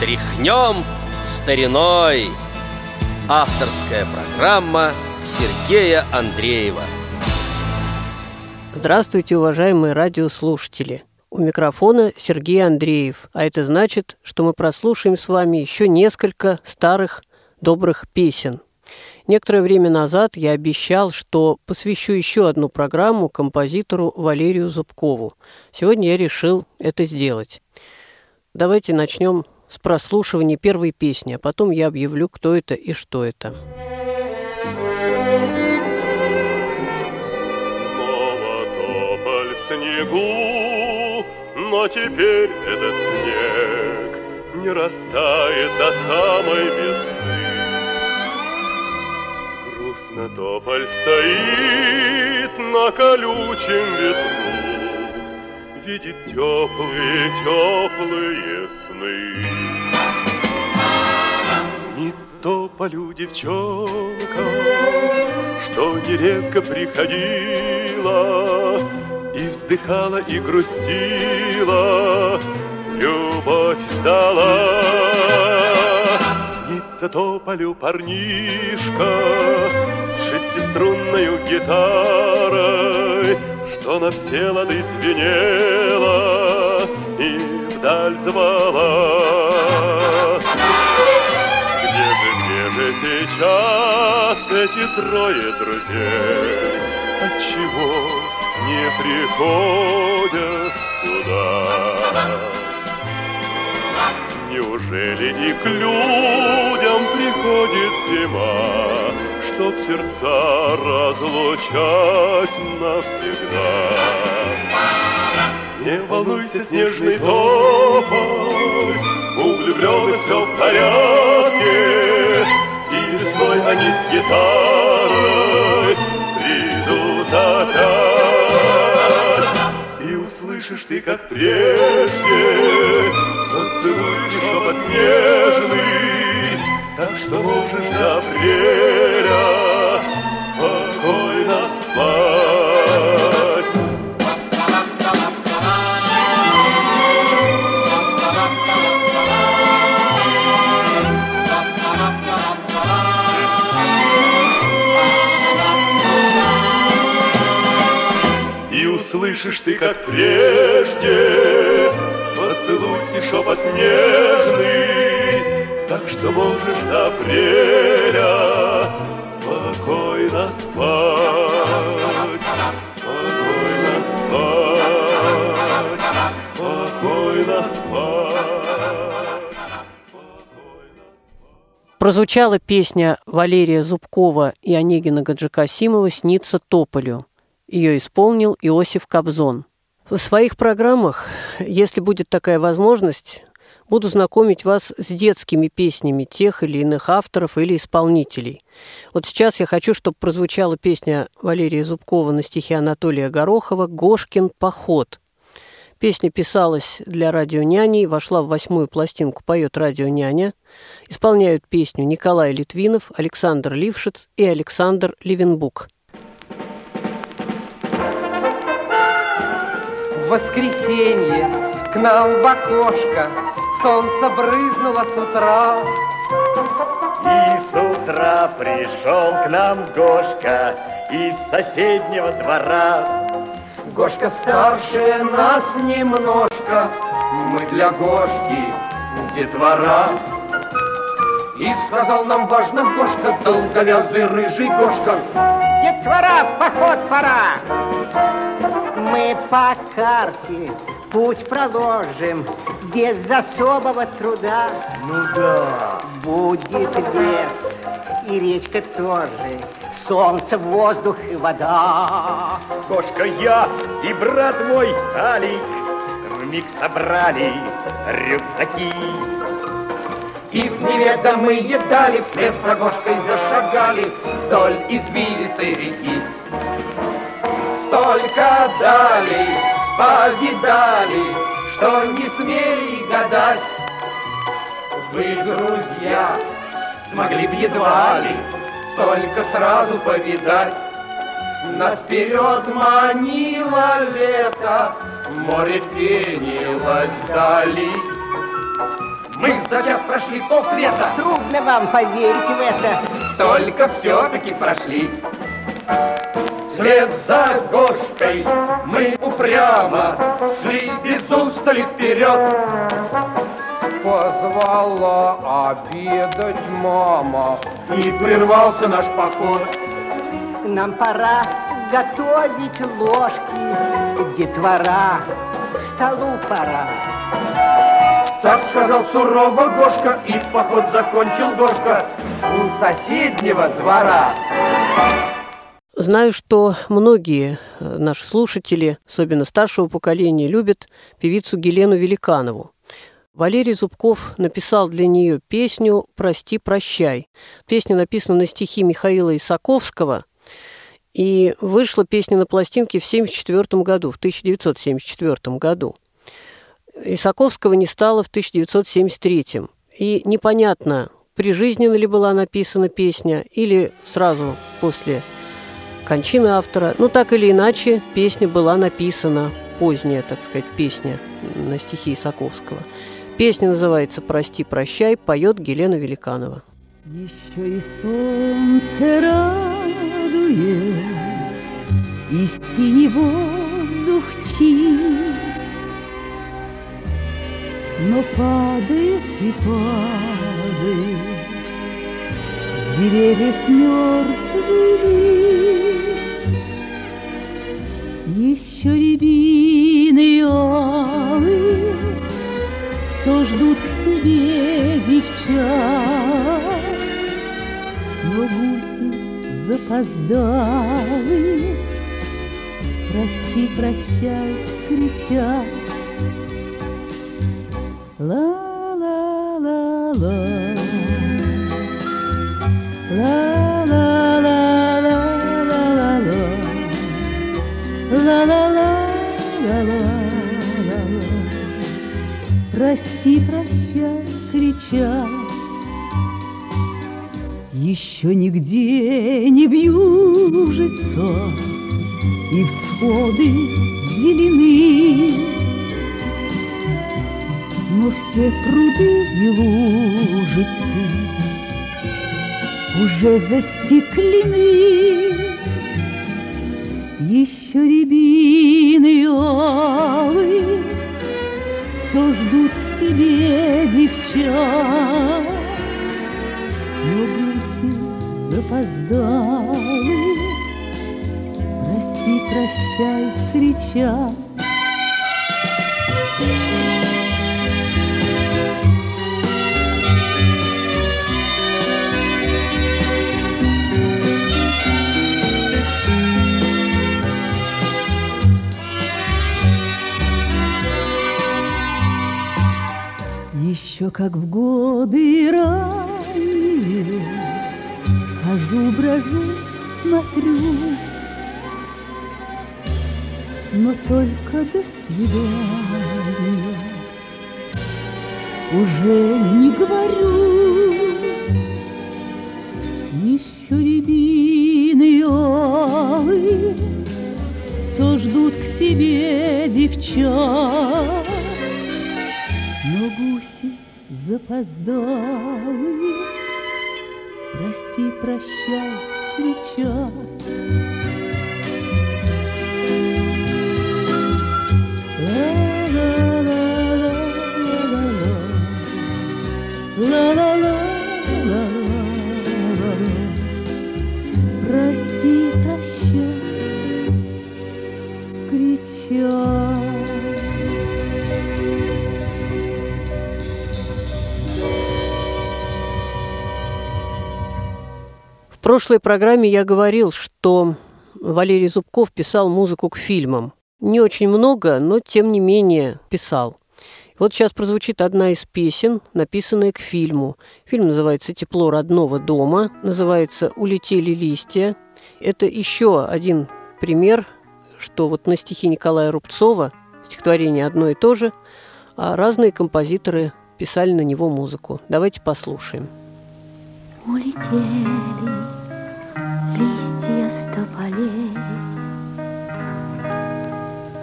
Тряхнем стариной Авторская программа Сергея Андреева Здравствуйте, уважаемые радиослушатели! У микрофона Сергей Андреев, а это значит, что мы прослушаем с вами еще несколько старых добрых песен. Некоторое время назад я обещал, что посвящу еще одну программу композитору Валерию Зубкову. Сегодня я решил это сделать. Давайте начнем с прослушивания первой песни, а потом я объявлю, кто это и что это. Снова тополь в снегу, но теперь этот снег не растает до самой весны. Грустно тополь стоит на колючем ветру, видит теплые, теплые сны. Снится тополю девчонка, что нередко приходила и вздыхала и грустила, любовь ждала. Снится тополю парнишка с шестиструнной гитарой, на все лады звенела и вдаль звала. Где же, где же сейчас эти трое друзей? Отчего не приходят сюда? Неужели и к людям приходит зима? Чтоб сердца разлучать навсегда. Не волнуйся, снежный тополь, у влюбленных все в порядке, и весной они с гитарой придут опять. И услышишь ты, как прежде, поцелуешь шепот нежный, услышишь ты, как прежде, поцелуй и шепот нежный, так что можешь до апреля спокойно спать, спокойно спать, спокойно спать. Прозвучала песня Валерия Зубкова и Онегина Гаджикасимова «Снится тополю». Ее исполнил Иосиф Кобзон. В своих программах, если будет такая возможность, буду знакомить вас с детскими песнями тех или иных авторов или исполнителей. Вот сейчас я хочу, чтобы прозвучала песня Валерия Зубкова на стихи Анатолия Горохова «Гошкин поход». Песня писалась для радионяни, вошла в восьмую пластинку «Поет радионяня». Исполняют песню Николай Литвинов, Александр Лившиц и Александр Левенбук. Воскресенье к нам в окошко Солнце брызнуло с утра. И с утра пришел к нам Гошка из соседнего двора. Гошка старше нас немножко, Мы для Гошки детвора. И сказал нам важно Гошка, Долговязый рыжий Гошка, Детвора, в поход пора! Мы по карте путь проложим без особого труда. Ну да. Будет лес и речка тоже, солнце, воздух и вода. Гошка, я и брат мой Алик вмиг собрали рюкзаки. И в неведомые дали вслед за Гошкой зашагали вдоль извилистой реки. Столько дали, повидали, что не смели гадать. Вы, друзья, смогли б едва ли столько сразу повидать. Нас вперед манило лето, море пенилось вдали. Мы за час прошли полсвета. Трудно вам поверить в это. Только все-таки прошли. Вслед за Гошкой мы упрямо шли без устали вперед. Позвала обедать мама. И прервался наш поход. Нам пора готовить ложки. Детвора, к столу пора. Так сказал сурово Гошка, и поход закончил Гошка у соседнего двора. Знаю, что многие э, наши слушатели, особенно старшего поколения, любят певицу Гелену Великанову. Валерий Зубков написал для нее песню «Прости, прощай». Песня написана на стихи Михаила Исаковского, и вышла песня на пластинке в 1974 году, в 1974 году. Исаковского не стало в 1973. И непонятно, прижизненно ли была написана песня или сразу после кончины автора. Ну, так или иначе, песня была написана, поздняя, так сказать, песня на стихи Исаковского. Песня называется «Прости, прощай», поет Гелена Великанова. Еще и солнце радует, И синий воздух чист, Но падает и падает С деревьев мертвый лист. Еще рябины алые Все ждут к себе девчат, Но гуси запоздалые Прости, прощай, кричат. Ла-ла-ла-ла Ла-ла-ла-ла-ла-ла-ла Прости, прощай, кричат. Еще нигде не вьюжится И всходы зелены, Но все пруды и лужицы Уже застеклены. Еще рябины алые Все ждут к себе девчат, Но гуси запоздалые Прости, прощай, кричат. Еще как в годы ранние Хожу, брожу, смотрю. Но только до свидания Уже не говорю. Еще рябины алые Все ждут к себе девчат. Но гуси запоздалые Прости, прощай, кричат. Прошлой программе я говорил, что Валерий Зубков писал музыку к фильмам. Не очень много, но тем не менее писал. Вот сейчас прозвучит одна из песен, написанная к фильму. Фильм называется «Тепло родного дома», называется «Улетели листья». Это еще один пример, что вот на стихи Николая Рубцова стихотворение одно и то же, а разные композиторы писали на него музыку. Давайте послушаем улетели листья с тополей.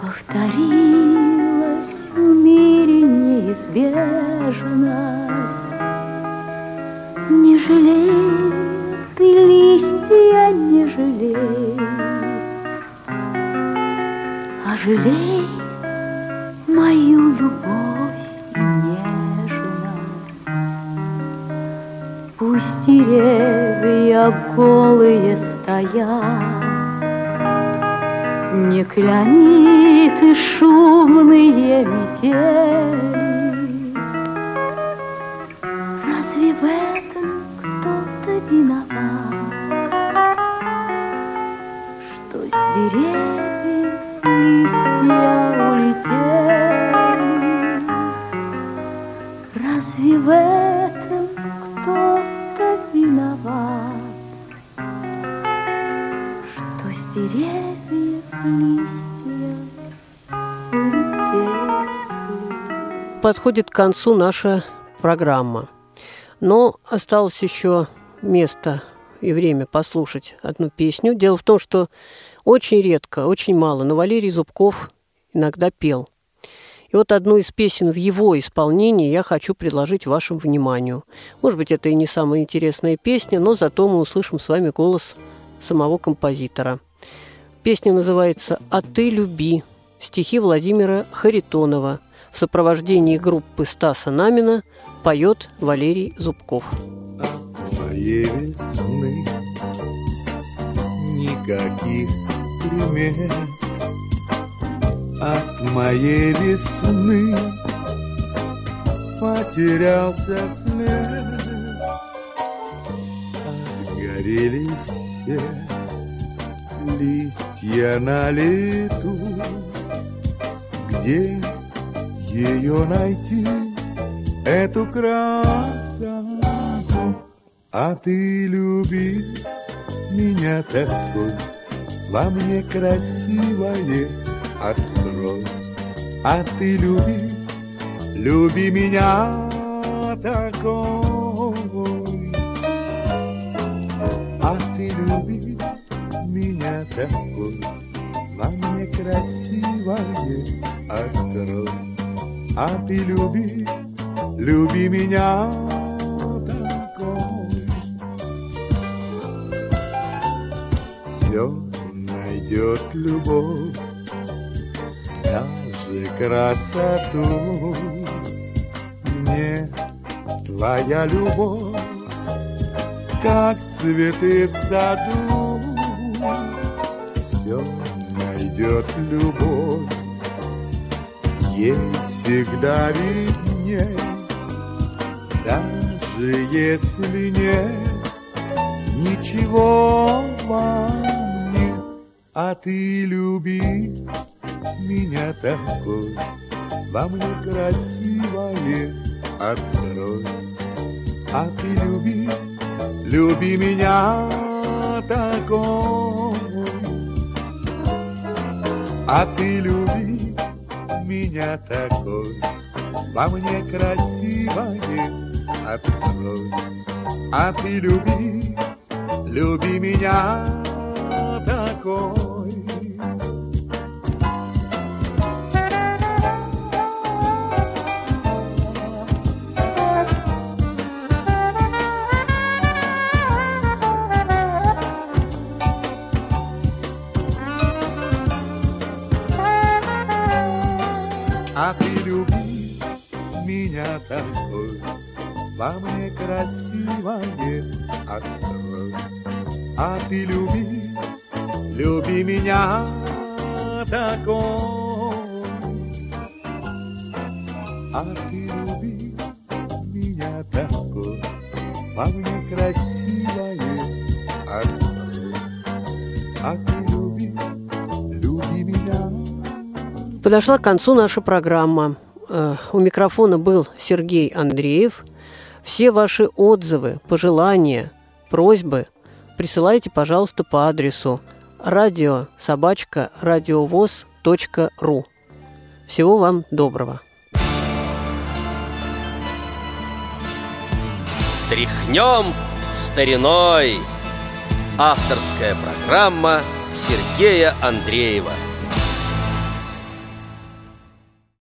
Повторилась в мире неизбежность. Не жалей ты листья, не жалей, а жалей Пусть деревья голые стоят, не кляни ты шумные метели, Разве в этом кто-то виноват, Что с деревьев листья улетели? Разве в этом Подходит к концу наша программа. Но осталось еще место и время послушать одну песню. Дело в том, что очень редко, очень мало, но Валерий Зубков иногда пел. И вот одну из песен в его исполнении я хочу предложить вашему вниманию. Может быть, это и не самая интересная песня, но зато мы услышим с вами голос самого композитора. Песня называется «А ты люби», стихи Владимира Харитонова. В сопровождении группы Стаса Намина поет Валерий Зубков. моей весны Никаких примет От моей весны Потерялся след Отгорели все Листья на лету Где ее найти Эту красоту а ты люби меня такой, во мне красивое открой. А ты люби, люби меня такой. А ты люби меня такой, во мне красивое открой. А ты люби, люби меня все найдет любовь, даже красоту. Мне твоя любовь, как цветы в саду, любовь, ей всегда видней, даже если нет ничего во мне, а ты люби меня такой, во мне красивое открой. А ты люби, люби меня такой, а ты люби меня такой, во мне красивое открой. А ты люби, люби меня такой. Мне красивое открой. А ты люби, люби меня такой. А ты люби меня такой, во мне красивое. А ты люби, люби меня Подошла к концу наша программа. Э, У микрофона был Сергей Андреев. Все ваши отзывы, пожелания, просьбы присылайте, пожалуйста, по адресу радио собачка радиовоз.ру. Всего вам доброго. Тряхнем стариной. Авторская программа Сергея Андреева.